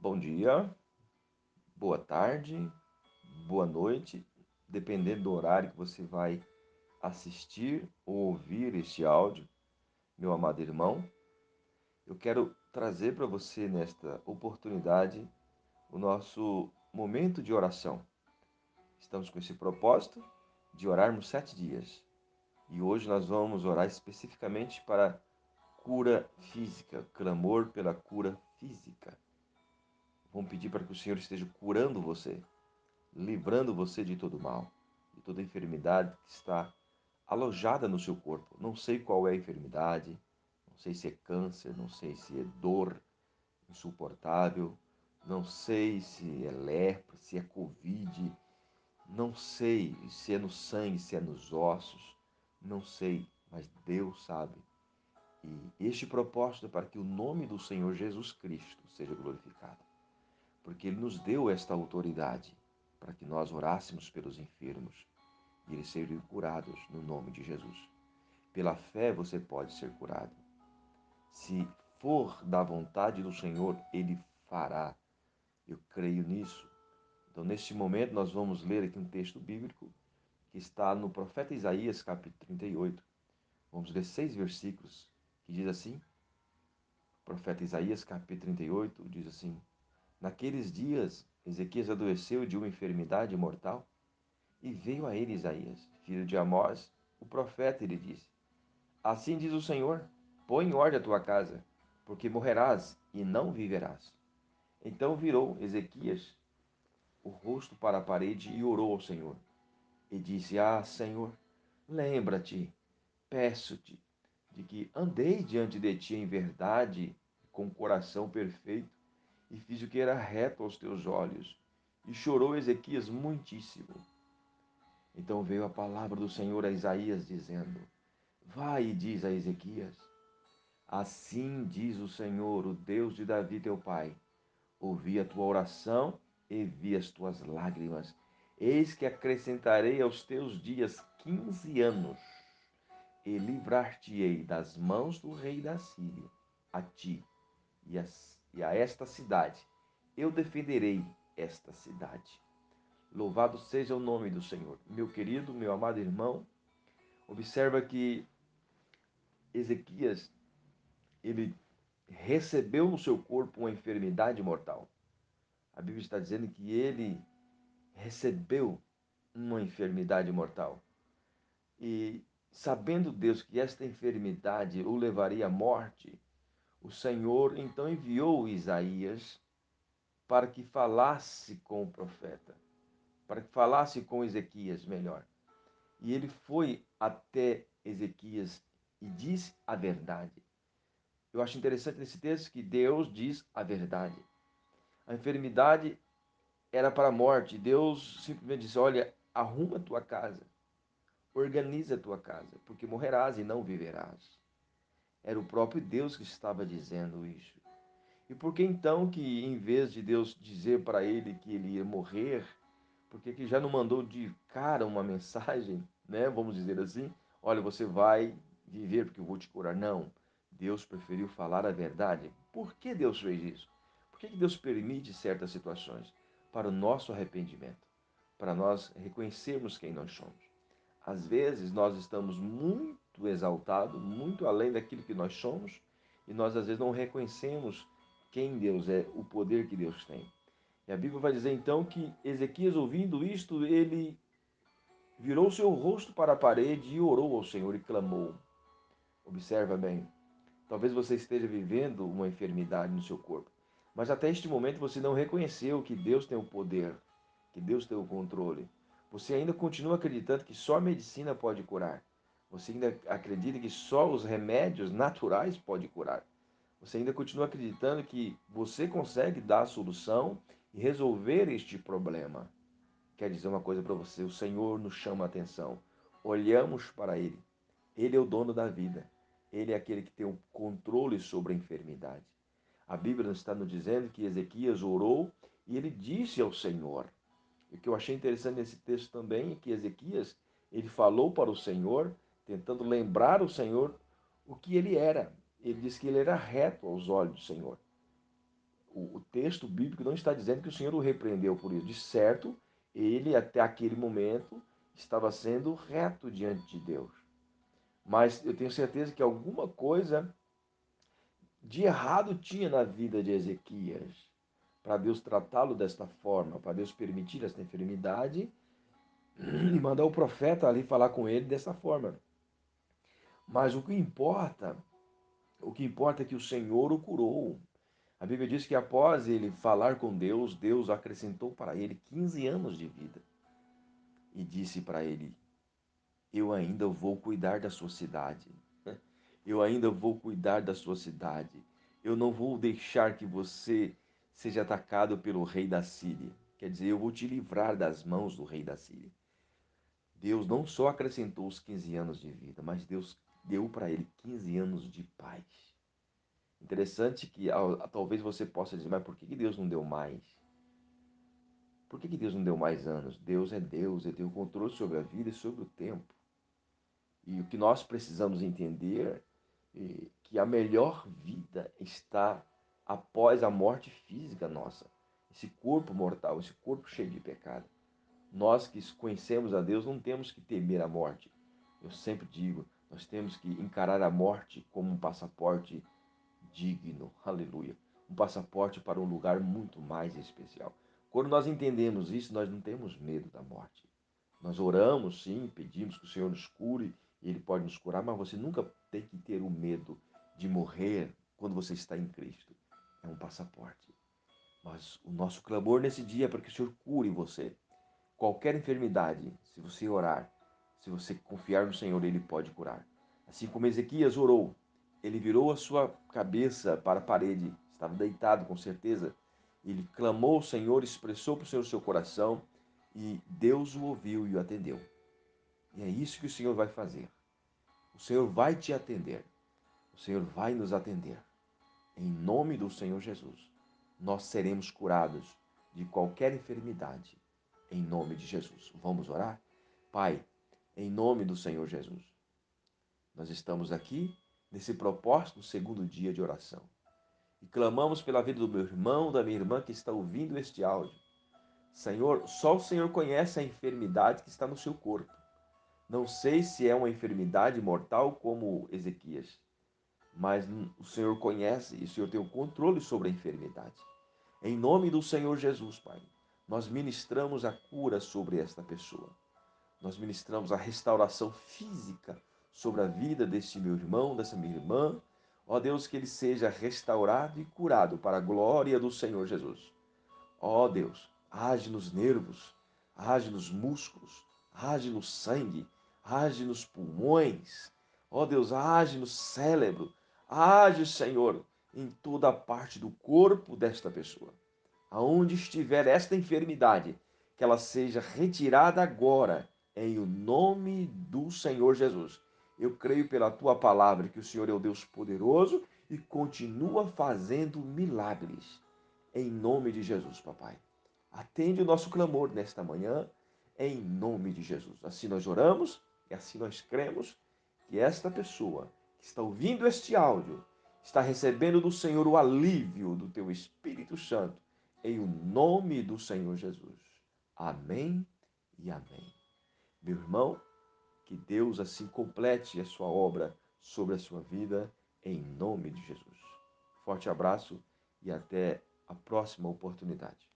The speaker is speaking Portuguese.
Bom dia, boa tarde, boa noite, dependendo do horário que você vai assistir ou ouvir este áudio, meu amado irmão. Eu quero trazer para você nesta oportunidade o nosso momento de oração. Estamos com esse propósito de orarmos sete dias. E hoje nós vamos orar especificamente para cura física, clamor pela cura física. Vamos pedir para que o Senhor esteja curando você, livrando você de todo mal, de toda enfermidade que está alojada no seu corpo. Não sei qual é a enfermidade, não sei se é câncer, não sei se é dor insuportável, não sei se é lepra, se é covid, não sei se é no sangue, se é nos ossos, não sei, mas Deus sabe. E este propósito é para que o nome do Senhor Jesus Cristo seja glorificado. Porque Ele nos deu esta autoridade para que nós orássemos pelos enfermos e eles serem curados no nome de Jesus. Pela fé você pode ser curado. Se for da vontade do Senhor, Ele fará. Eu creio nisso. Então, neste momento, nós vamos ler aqui um texto bíblico que está no profeta Isaías, capítulo 38. Vamos ler seis versículos que diz assim: o profeta Isaías, capítulo 38, diz assim: Naqueles dias, Ezequias adoeceu de uma enfermidade mortal e veio a ele Isaías, filho de Amós, o profeta, e lhe disse: Assim diz o Senhor: Põe em ordem a tua casa, porque morrerás e não viverás. Então virou Ezequias o rosto para a parede e orou ao Senhor. E disse: Ah, Senhor, lembra-te, peço-te, de que andei diante de ti em verdade, com coração perfeito, e fiz o que era reto aos teus olhos. E chorou Ezequias muitíssimo. Então veio a palavra do Senhor a Isaías, dizendo: Vai e diz a Ezequias: Assim diz o Senhor, o Deus de Davi teu pai: Ouvi a tua oração e vi as tuas lágrimas. Eis que acrescentarei aos teus dias quinze anos e livrar-te-ei das mãos do rei da Síria, a ti e a, e a esta cidade. Eu defenderei esta cidade. Louvado seja o nome do Senhor. Meu querido, meu amado irmão, observa que Ezequias, ele recebeu no seu corpo uma enfermidade mortal. A Bíblia está dizendo que ele recebeu uma enfermidade mortal. E Sabendo Deus que esta enfermidade o levaria à morte, o Senhor então enviou Isaías para que falasse com o profeta, para que falasse com Ezequias melhor. E ele foi até Ezequias e disse a verdade. Eu acho interessante nesse texto que Deus diz a verdade. A enfermidade era para a morte. Deus simplesmente disse: Olha, arruma a tua casa Organiza a tua casa, porque morrerás e não viverás. Era o próprio Deus que estava dizendo isso. E por que então que, em vez de Deus dizer para ele que ele ia morrer, porque que já não mandou de cara uma mensagem, né? Vamos dizer assim, olha, você vai viver porque eu vou te curar. Não. Deus preferiu falar a verdade. Por que Deus fez isso? Por que Deus permite certas situações? Para o nosso arrependimento, para nós reconhecermos quem nós somos. Às vezes nós estamos muito exaltados, muito além daquilo que nós somos, e nós às vezes não reconhecemos quem Deus é, o poder que Deus tem. E a Bíblia vai dizer então que Ezequias, ouvindo isto, ele virou seu rosto para a parede e orou ao Senhor e clamou. Observa bem, talvez você esteja vivendo uma enfermidade no seu corpo, mas até este momento você não reconheceu que Deus tem o poder, que Deus tem o controle. Você ainda continua acreditando que só a medicina pode curar. Você ainda acredita que só os remédios naturais podem curar. Você ainda continua acreditando que você consegue dar a solução e resolver este problema. Quer dizer uma coisa para você: o Senhor nos chama a atenção. Olhamos para Ele. Ele é o dono da vida. Ele é aquele que tem o controle sobre a enfermidade. A Bíblia está nos dizendo que Ezequias orou e ele disse ao Senhor: o que eu achei interessante nesse texto também é que Ezequias, ele falou para o Senhor, tentando lembrar o Senhor o que ele era. Ele disse que ele era reto aos olhos do Senhor. o, o texto bíblico não está dizendo que o Senhor o repreendeu por isso. De certo, ele até aquele momento estava sendo reto diante de Deus. Mas eu tenho certeza que alguma coisa de errado tinha na vida de Ezequias para Deus tratá-lo desta forma, para Deus permitir esta enfermidade e mandar o profeta ali falar com ele dessa forma. Mas o que importa, o que importa é que o Senhor o curou. A Bíblia diz que após ele falar com Deus, Deus acrescentou para ele 15 anos de vida. E disse para ele: Eu ainda vou cuidar da sua cidade. Eu ainda vou cuidar da sua cidade. Eu não vou deixar que você seja atacado pelo rei da Síria. Quer dizer, eu vou te livrar das mãos do rei da Síria. Deus não só acrescentou os 15 anos de vida, mas Deus deu para ele 15 anos de paz. Interessante que talvez você possa dizer, mas por que Deus não deu mais? Por que Deus não deu mais anos? Deus é Deus, Ele tem o controle sobre a vida e sobre o tempo. E o que nós precisamos entender é que a melhor vida está após a morte física nossa. Esse corpo mortal, esse corpo cheio de pecado. Nós que conhecemos a Deus não temos que temer a morte. Eu sempre digo, nós temos que encarar a morte como um passaporte digno. Aleluia. Um passaporte para um lugar muito mais especial. Quando nós entendemos isso, nós não temos medo da morte. Nós oramos, sim, pedimos que o Senhor nos cure, e Ele pode nos curar, mas você nunca tem que ter o medo de morrer quando você está em Cristo. É um passaporte. Mas o nosso clamor nesse dia é para que o Senhor cure você. Qualquer enfermidade, se você orar, se você confiar no Senhor, Ele pode curar. Assim como Ezequias orou, ele virou a sua cabeça para a parede, estava deitado com certeza. Ele clamou ao Senhor, expressou para o Senhor seu coração e Deus o ouviu e o atendeu. E é isso que o Senhor vai fazer. O Senhor vai te atender. O Senhor vai nos atender. Em nome do Senhor Jesus, nós seremos curados de qualquer enfermidade. Em nome de Jesus. Vamos orar? Pai, em nome do Senhor Jesus, nós estamos aqui nesse propósito, segundo dia de oração. E clamamos pela vida do meu irmão, da minha irmã que está ouvindo este áudio. Senhor, só o Senhor conhece a enfermidade que está no seu corpo. Não sei se é uma enfermidade mortal como Ezequias, mas o Senhor conhece e o Senhor tem o controle sobre a enfermidade. Em nome do Senhor Jesus, Pai, nós ministramos a cura sobre esta pessoa. Nós ministramos a restauração física sobre a vida deste meu irmão, dessa minha irmã. Ó Deus, que ele seja restaurado e curado para a glória do Senhor Jesus. Ó Deus, age nos nervos, age nos músculos, age no sangue, age nos pulmões. Ó Deus, age no cérebro, age, Senhor, em toda a parte do corpo desta pessoa. Aonde estiver esta enfermidade, que ela seja retirada agora, em o nome do Senhor Jesus. Eu creio pela tua palavra que o Senhor é o Deus poderoso e continua fazendo milagres. Em nome de Jesus, papai. Atende o nosso clamor nesta manhã, em nome de Jesus. Assim nós oramos e assim nós cremos que esta pessoa que está ouvindo este áudio está recebendo do Senhor o alívio do teu Espírito Santo, em o nome do Senhor Jesus. Amém e amém. Meu irmão, que Deus assim complete a sua obra sobre a sua vida, em nome de Jesus. Forte abraço e até a próxima oportunidade.